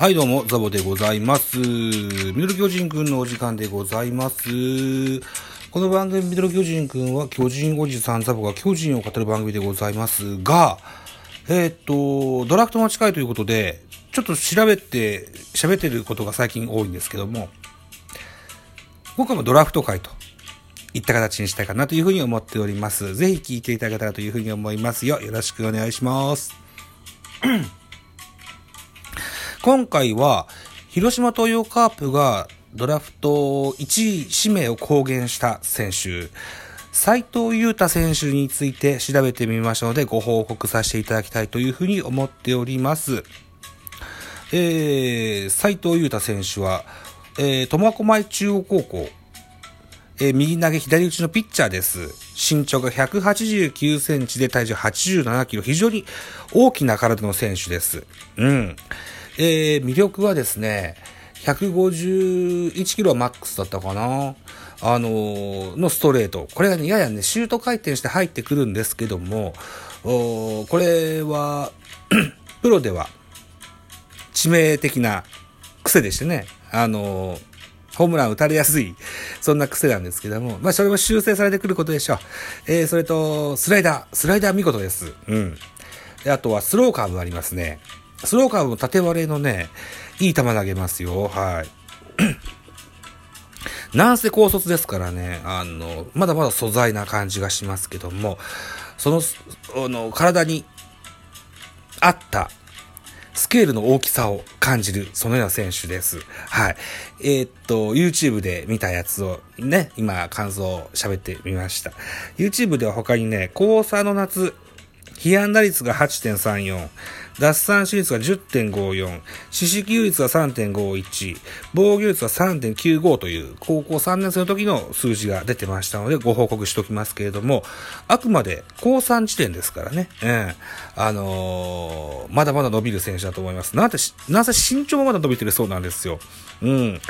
はい、どうも、ザボでございます。ミドル巨人くんのお時間でございます。この番組、ミドル巨人くんは、巨人おじさんザボが巨人を語る番組でございますが、えーっと、ドラフトが近いということで、ちょっと調べて、喋ってることが最近多いんですけども、今回もうドラフト会といった形にしたいかなというふうに思っております。ぜひ聞いていただけたらというふうに思いますよ。よろしくお願いします。今回は、広島東洋カープがドラフト1位指名を公言した選手、斉藤裕太選手について調べてみましたので、ご報告させていただきたいというふうに思っております。えー、斉藤裕太選手は、えー、苫小牧中央高校、えー右投げ左打ちのピッチャーです。身長が189センチで体重87キロ。非常に大きな体の選手です。うん。えー魅力はですね、151キロはマックスだったかなあのーのストレート。これがね、ややね、シュート回転して入ってくるんですけども、これは、プロでは致命的な癖でしてね、あのーホームラン打たれやすい、そんな癖なんですけども、まあ、それも修正されてくることでしょう。えー、それと、スライダー、スライダー見事です。うん。で、あとはスローカーブありますね。スローカーブも縦割れのね、いい球投げますよ。はい。なんせ高卒ですからね、あの、まだまだ素材な感じがしますけども、その、あの、体に合ったスケールの大きさを感じる、そのような選手です。はい。えーっと、YouTube で見たやつをね、今感想を喋ってみました。YouTube では他にね、高3の夏、被安打率が8.34、奪三振率が10.54、四死球率が3.51、防御率は3.95という高校3年生の時の数字が出てましたのでご報告しておきますけれども、あくまで高3時点ですからね、ええ。あのーまだまだ伸びる選手だと思います。なぜ、なぜ身長もまだ伸びてるそうなんですよ。うん。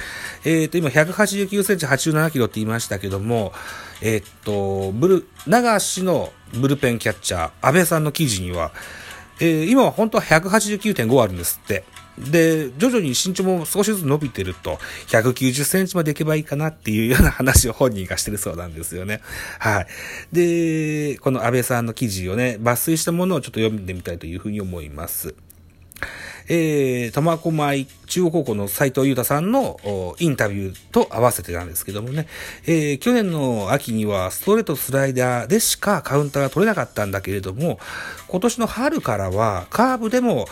えっ、と、今189センチ87キロって言いましたけども、えっ、と、ブル、長足のブルペンキャッチャー、安倍さんの記事には、えー今は本当は189.5あるんですって。で、徐々に身長も少しずつ伸びてると、190センチまでいけばいいかなっていうような話を本人がしてるそうなんですよね。はい。で、この安倍さんの記事をね、抜粋したものをちょっと読んでみたいというふうに思います。えー、苫小牧中央高校の斉藤裕太さんのインタビューと合わせてなんですけどもね、えー去年の秋にはストレートスライダーでしかカウンターが取れなかったんだけれども、今年の春からはカーブでも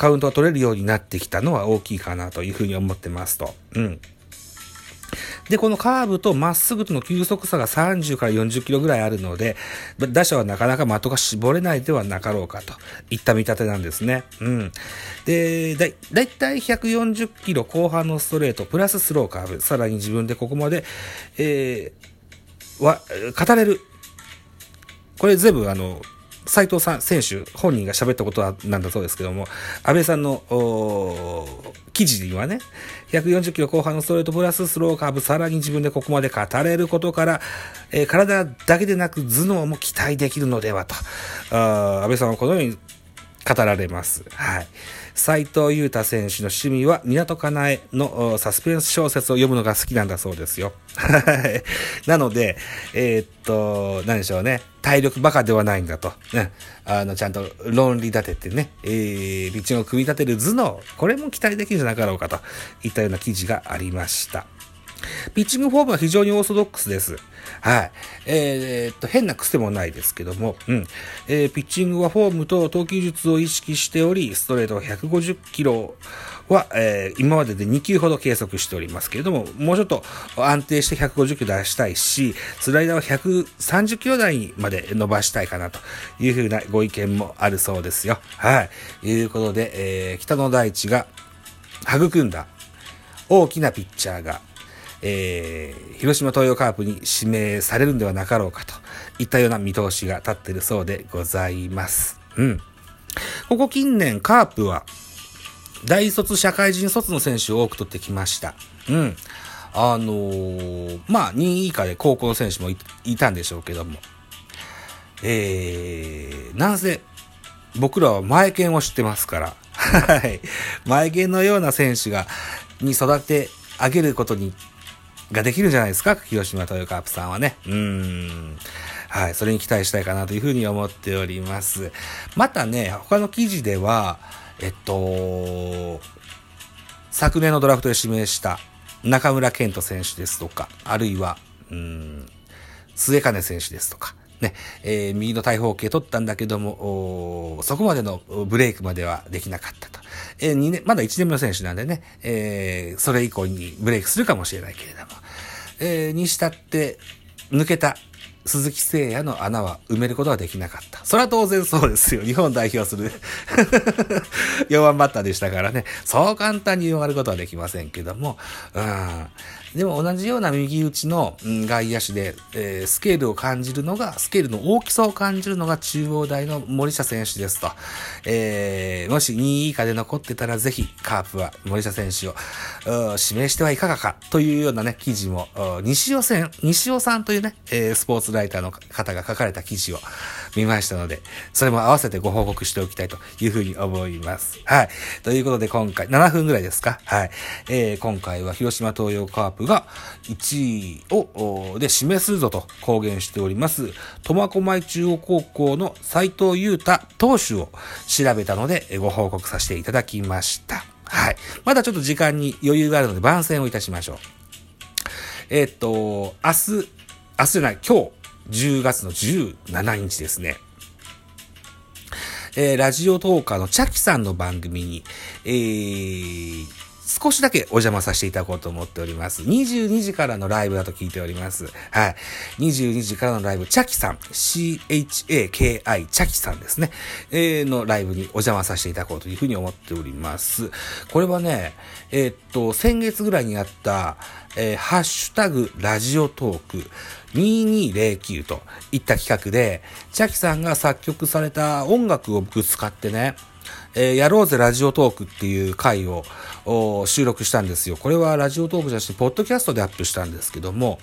カウントが取れるようになってきたのは大きいかなというふうに思ってますと。うん。で、このカーブとまっすぐとの急速差が30から40キロぐらいあるので、打者はなかなか的が絞れないではなかろうかといった見立てなんですね。うん。で、だだいたい140キロ後半のストレート、プラススローカーブ、さらに自分でここまで、えー、は、語れる。これ全部あの、斉藤さん、選手、本人が喋ったことなんだそうですけども、安倍さんの、記事にはね、140キロ後半のストレートプラススローカーブ、さらに自分でここまで語れることから、えー体だけでなく頭脳も期待できるのではと、あ安倍さんはこのように語られます。はい。斉藤裕太選手の趣味は、港かなえのサスペンス小説を読むのが好きなんだそうですよ。はい。なので、えーっと、何でしょうね。体力バカではないんだと。ね。あの、ちゃんと論理立ててね、えー、ピッチングを組み立てる頭脳、これも期待できるんじゃなかろうかといったような記事がありました。ピッチングフォームは非常にオーソドックスです。はい。えー、っと、変な癖もないですけども、うん。えー、ピッチングはフォームと投球術を意識しており、ストレートは150キロは、えー、今までで2球ほど計測しておりますけれども、もうちょっと安定して150キロ出したいし、スライダーは130キロ台にまで伸ばしたいかなというふうなご意見もあるそうですよ。はい。いうことで、えー、北野大地が育んだ大きなピッチャーが、えー、広島東洋カープに指名されるんではなかろうかといったような見通しが立っているそうでございます。うん。ここ近年カープは大卒社会人卒の選手を多く取ってきました。うん。あのー、まあ、2位以下で高校の選手もいたんでしょうけども。えー、なんせ、僕らは前剣を知ってますから、はい。前剣のような選手が、に育て上げることに、ができるじゃないですか広島トヨカープさんはね。うん。はい。それに期待したいかなというふうに思っております。またね、他の記事では、えっと、昨年のドラフトで指名した中村健人選手ですとか、あるいは、うん、末金選手ですとか、ね、えー、右の大砲系取ったんだけども、そこまでのブレイクまではできなかったと。えー、2年、まだ1年目の選手なんでね、えー、それ以降にブレイクするかもしれないけれども、えー、にしたって抜けた鈴木誠也の穴は埋めることはできなかった。それは当然そうですよ。日本代表する4番バッターでしたからね。そう簡単に埋まることはできませんけども、うん。でも同じような右打ちの外野手で、えー、スケールを感じるのが、スケールの大きさを感じるのが中央大の森下選手ですと。えー、もし2位以下で残ってたらぜひカープは森下選手を指名してはいかがかというようなね、記事も、西尾線、西尾さんというね、えー、スポーツライターの方が書かれた記事を見ましたので、それも合わせてご報告しておきたいというふうに思います。はい。ということで今回、7分ぐらいですか？はい。えー、今回は広島東洋カープが1位を、で示すぞと公言しております、苫小牧中央高校の斉藤裕太投手を調べたのでご報告させていただきました。はい。まだちょっと時間に余裕があるので番宣をいたしましょう。えー、っと、明日、明日じゃない、今日、10月の17日ですね。えー、ラジオトーカーのチャキさんの番組に、えー、少しだけお邪魔させていただこうと思っております。22時からのライブだと聞いております。はい。22時からのライブ、チャキさん、C-H-A-K-I、チャキさんですね。えー、のライブにお邪魔させていただこうというふうに思っております。これはね、えー、っと、先月ぐらいにあった、えー、ハッシュタグラジオトーク2209といった企画で、チャキさんが作曲された音楽を僕使ってね、えー、やろうぜラジオトークっていう回を収録したんですよ。これはラジオトークじゃなくて、ポッドキャストでアップしたんですけども、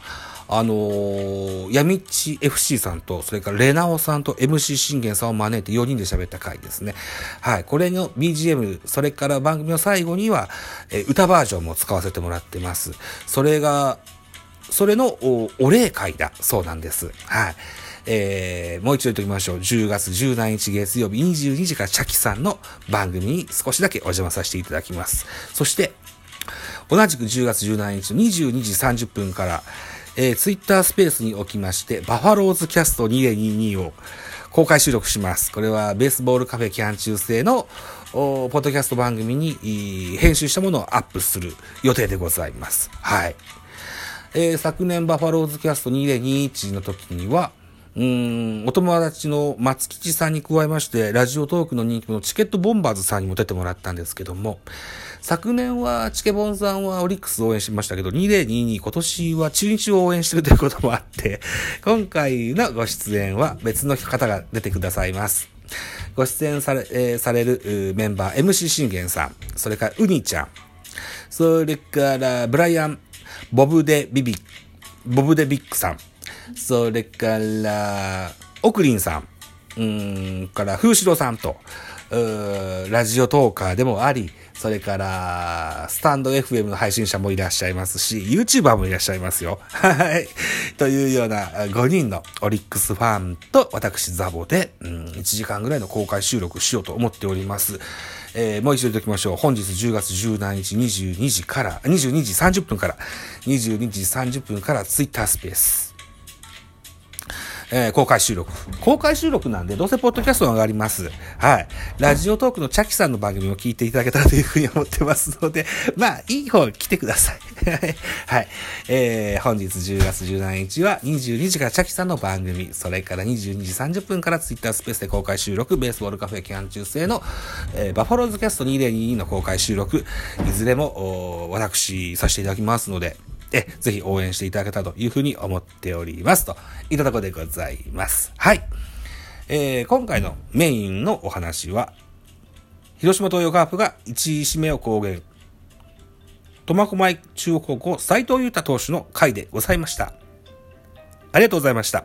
あのー、やみっち FC さんと、それからレナオさんと MC 信玄さんを招いて4人で喋った回ですね。はい。これの BGM、それから番組の最後には、えー、歌バージョンも使わせてもらってます。それが、それのお礼会だそうなんです。はい。えー、もう一度言っておきましょう。10月17日月曜日22時からチャキさんの番組に少しだけお邪魔させていただきます。そして、同じく10月17日の22時30分から、えー、ツイッタースペースにおきまして、バファローズキャスト2022を公開収録します。これはベースボールカフェキャン中制のポッドキャスト番組に編集したものをアップする予定でございます。はい。えー、昨年バファローズキャスト2021の時には、うん、お友達の松吉さんに加えまして、ラジオトークの人気のチケットボンバーズさんにも出てもらったんですけども、昨年はチケボンさんはオリックスを応援しましたけど、2022今年は中日を応援してるということもあって、今回のご出演は別の方が出てくださいます。ご出演され、えー、されるメンバー、MC 信玄さん、それからウニちゃん、それからブライアン、ボブデビビ、ボブデビックさん、それから、オクリンさん、うん、から、風志郎さんと、うラジオトーカーでもあり、それから、スタンド FM の配信者もいらっしゃいますし、YouTuber もいらっしゃいますよ。はい。というような5人のオリックスファンと私ザボで、うん、1時間ぐらいの公開収録しようと思っております。えーもう一度言っておきましょう。本日10月17日22時から、22時30分から、22時30分から Twitter スペース。えー公開収録。公開収録なんで、どうせポッドキャストが上がります。はい。ラジオトークのチャキさんの番組を聞いていただけたらというふうに思ってますので、まあ、いい方来てください。はい。えー本日10月17日は22時からチャキさんの番組、それから22時30分からツイッタースペースで公開収録、ベースボールカフェ期間中制の、えーバファローズキャスト2022の公開収録、いずれも、私、させていただきますので、え、ぜひ応援していただけたというふうに思っております。といたところでございます。はい。えー今回のメインのお話は、広島東洋カープが1位指名を公言。苫小牧中央高校斎藤裕太投手の回でございました。ありがとうございました。